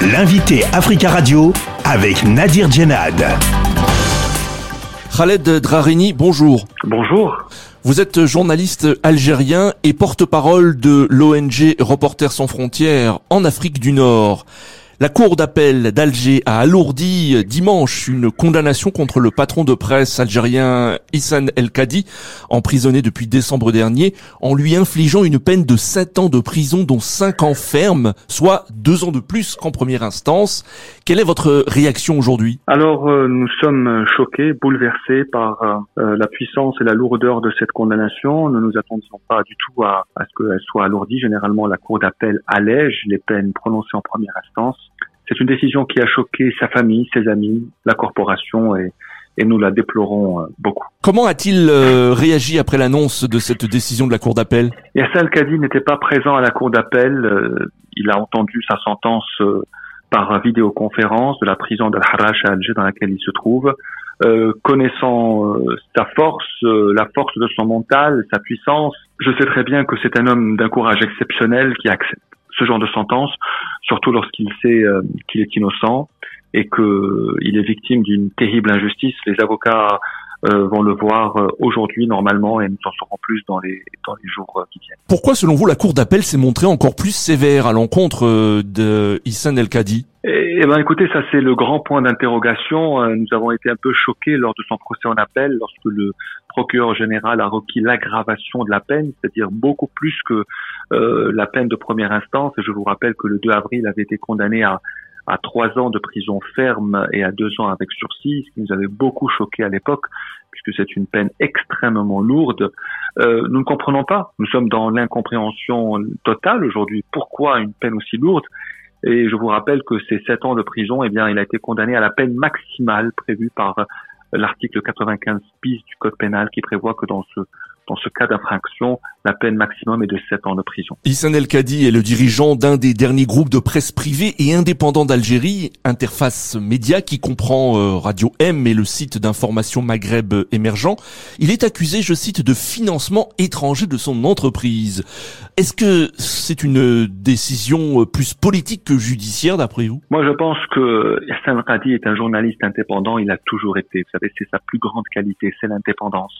L'invité Africa Radio avec Nadir Djenad. Khaled Drarini, bonjour. Bonjour. Vous êtes journaliste algérien et porte-parole de l'ONG Reporters sans frontières en Afrique du Nord. La Cour d'appel d'Alger a alourdi dimanche une condamnation contre le patron de presse algérien Hassan El Kadi, emprisonné depuis décembre dernier, en lui infligeant une peine de 7 ans de prison dont 5 ans ferme, soit 2 ans de plus qu'en première instance. Quelle est votre réaction aujourd'hui? Alors, euh, nous sommes choqués, bouleversés par euh, la puissance et la lourdeur de cette condamnation. Nous ne nous attendions pas du tout à, à ce qu'elle soit alourdie. Généralement, la Cour d'appel allège les peines prononcées en première instance. C'est une décision qui a choqué sa famille, ses amis, la corporation et, et nous la déplorons euh, beaucoup. Comment a-t-il euh, réagi après l'annonce de cette décision de la Cour d'appel? Yassine Kadi n'était pas présent à la Cour d'appel. Euh, il a entendu sa sentence par vidéoconférence de la prison d'Al-Harash à Alger dans laquelle il se trouve. Euh, connaissant sa force, la force de son mental, sa puissance, je sais très bien que c'est un homme d'un courage exceptionnel qui accepte ce genre de sentence, surtout lorsqu'il sait euh, qu'il est innocent et qu'il est victime d'une terrible injustice. Les avocats vont le voir euh, aujourd'hui normalement et nous en saurons plus dans les dans les jours qui viennent. Pourquoi, selon vous, la Cour d'appel s'est montrée encore plus sévère à l'encontre de Hassan El Kadi eh, eh ben, écoutez, ça c'est le grand point d'interrogation. Nous avons été un peu choqués lors de son procès en appel, lorsque le procureur général a requis l'aggravation de la peine, c'est-à-dire beaucoup plus que euh, la peine de première instance. Et je vous rappelle que le 2 avril avait été condamné à, à trois ans de prison ferme et à deux ans avec sursis, ce qui nous avait beaucoup choqué à l'époque, puisque c'est une peine extrêmement lourde. Euh, nous ne comprenons pas. Nous sommes dans l'incompréhension totale aujourd'hui. Pourquoi une peine aussi lourde? Et je vous rappelle que ces sept ans de prison, eh bien, il a été condamné à la peine maximale prévue par l'article 95 bis du code pénal qui prévoit que dans ce dans ce cas d'infraction, la peine maximum est de 7 ans de prison. Issam El Kadi est le dirigeant d'un des derniers groupes de presse privés et indépendants d'Algérie, Interface Média, qui comprend euh, Radio M et le site d'information Maghreb émergent. Il est accusé, je cite, de financement étranger de son entreprise. Est-ce que c'est une décision plus politique que judiciaire d'après vous? Moi, je pense que El Kadi est un journaliste indépendant. Il a toujours été. Vous savez, c'est sa plus grande qualité, c'est l'indépendance.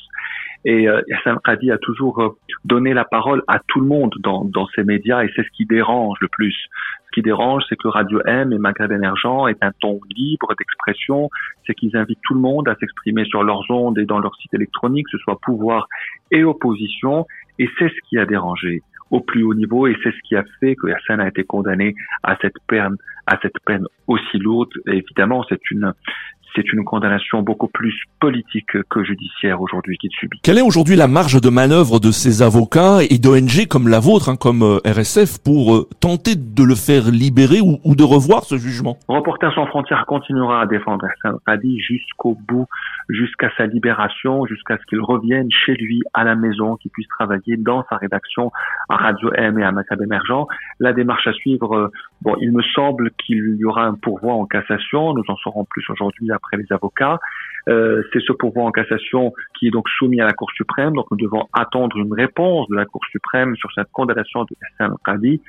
Et euh, Yassine a toujours euh, donné la parole à tout le monde dans, dans ces médias et c'est ce qui dérange le plus. Ce qui dérange, c'est que Radio M et Maghreb Émergent est un ton libre d'expression, c'est qu'ils invitent tout le monde à s'exprimer sur leurs ondes et dans leur site électronique, que ce soit pouvoir et opposition, et c'est ce qui a dérangé au plus haut niveau et c'est ce qui a fait que Yassine a été condamné à cette peine à cette peine aussi lourde. évidemment, c'est une c'est une condamnation beaucoup plus politique que judiciaire aujourd'hui qu'il subit. Quelle est aujourd'hui la marge de manœuvre de ces avocats et d'ONG comme la vôtre, hein, comme euh, RSF, pour euh, tenter de le faire libérer ou, de revoir ce jugement? Reporters sans frontières continuera à défendre Radi jusqu'au bout, jusqu'à sa libération, jusqu'à ce qu'il revienne chez lui à la maison, qu'il puisse travailler dans sa rédaction à Radio M et à Macab Émergent. La démarche à suivre, euh, bon, il me semble qu'il y aura un pourvoi en cassation. Nous en saurons plus aujourd'hui après les avocats. Euh, c'est ce pourvoi en cassation qui est donc soumis à la Cour suprême. Donc nous devons attendre une réponse de la Cour suprême sur cette condamnation de Hassan Qadi.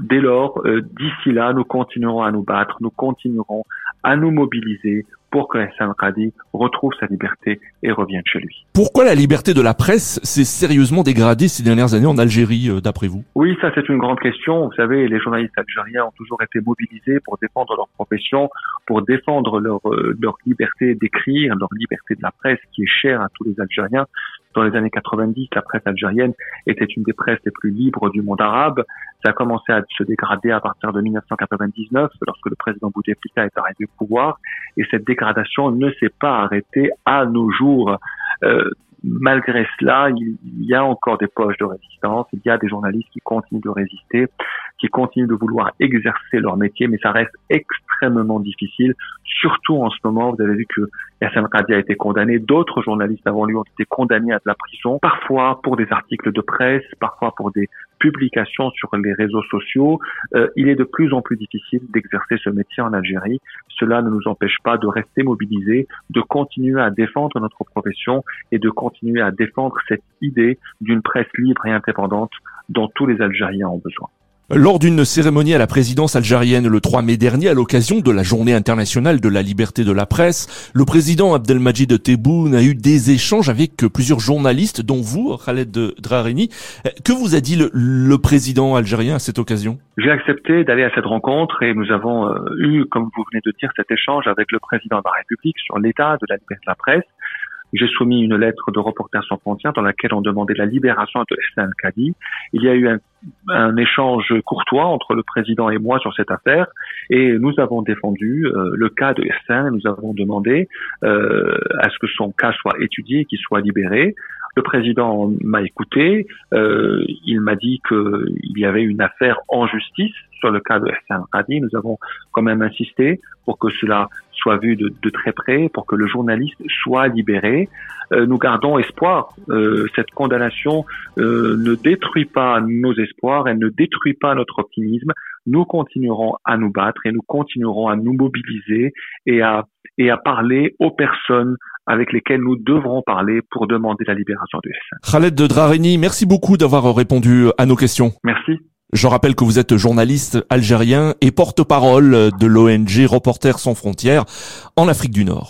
Dès lors, euh, d'ici là, nous continuerons à nous battre, nous continuerons à nous mobiliser pour que Hassan Qadi retrouve sa liberté et revienne chez lui. Pourquoi la liberté de la presse s'est sérieusement dégradée ces dernières années en Algérie, euh, d'après vous? Oui, ça c'est une grande question. Vous savez, les journalistes algériens ont toujours été mobilisés pour défendre leur profession, pour défendre leur, euh, leur liberté d'écrire, leur liberté de la presse qui est chère à tous les Algériens. Dans les années 90, la presse algérienne était une des presses les plus libres du monde arabe. Ça a commencé à se dégrader à partir de 1999, lorsque le président Bouteflika est arrivé au pouvoir, et cette dégradation ne s'est pas arrêtée à nos jours. Euh, malgré cela, il y a encore des poches de résistance, il y a des journalistes qui continuent de résister, qui continuent de vouloir exercer leur métier, mais ça reste extrêmement difficile, surtout en ce moment. Vous avez vu que Yassine Radi a été condamné, d'autres journalistes avant lui ont été condamnés à de la prison, parfois pour des articles de presse, parfois pour des publications sur les réseaux sociaux. Euh, il est de plus en plus difficile d'exercer ce métier en Algérie. Cela ne nous empêche pas de rester mobilisés, de continuer à défendre notre profession et de continuer à défendre cette idée d'une presse libre et indépendante dont tous les Algériens ont besoin. Lors d'une cérémonie à la présidence algérienne le 3 mai dernier, à l'occasion de la journée internationale de la liberté de la presse, le président Abdelmajid Tebboune a eu des échanges avec plusieurs journalistes, dont vous, Khaled Drareni. Que vous a dit le, président algérien à cette occasion? J'ai accepté d'aller à cette rencontre et nous avons euh, eu, comme vous venez de dire, cet échange avec le président de la République sur l'état de la liberté de la presse j'ai soumis une lettre de Reporters sans frontières dans laquelle on demandait la libération de Hassan Kadi. Il y a eu un, un, échange courtois entre le président et moi sur cette affaire et nous avons défendu euh, le cas de Hassan. Nous avons demandé euh, à ce que son cas soit étudié, qu'il soit libéré. Le président m'a écouté. Euh, il m'a dit qu'il y avait une affaire en justice sur le cas de Hassan Kadi. Nous avons quand même insisté pour que cela soit vu de, de très près, pour que le journaliste soit libéré. Euh, nous gardons espoir. Euh, cette condamnation euh, ne détruit pas nos espoirs, elle ne détruit pas notre optimisme. Nous continuerons à nous battre et nous continuerons à nous mobiliser et à, et à parler aux personnes avec lesquelles nous devrons parler pour demander la libération du Hassan. Khaled de Drareni, merci beaucoup d'avoir répondu à nos questions. Merci. Je rappelle que vous êtes journaliste algérien et porte-parole de l'ONG Reporters sans frontières en Afrique du Nord.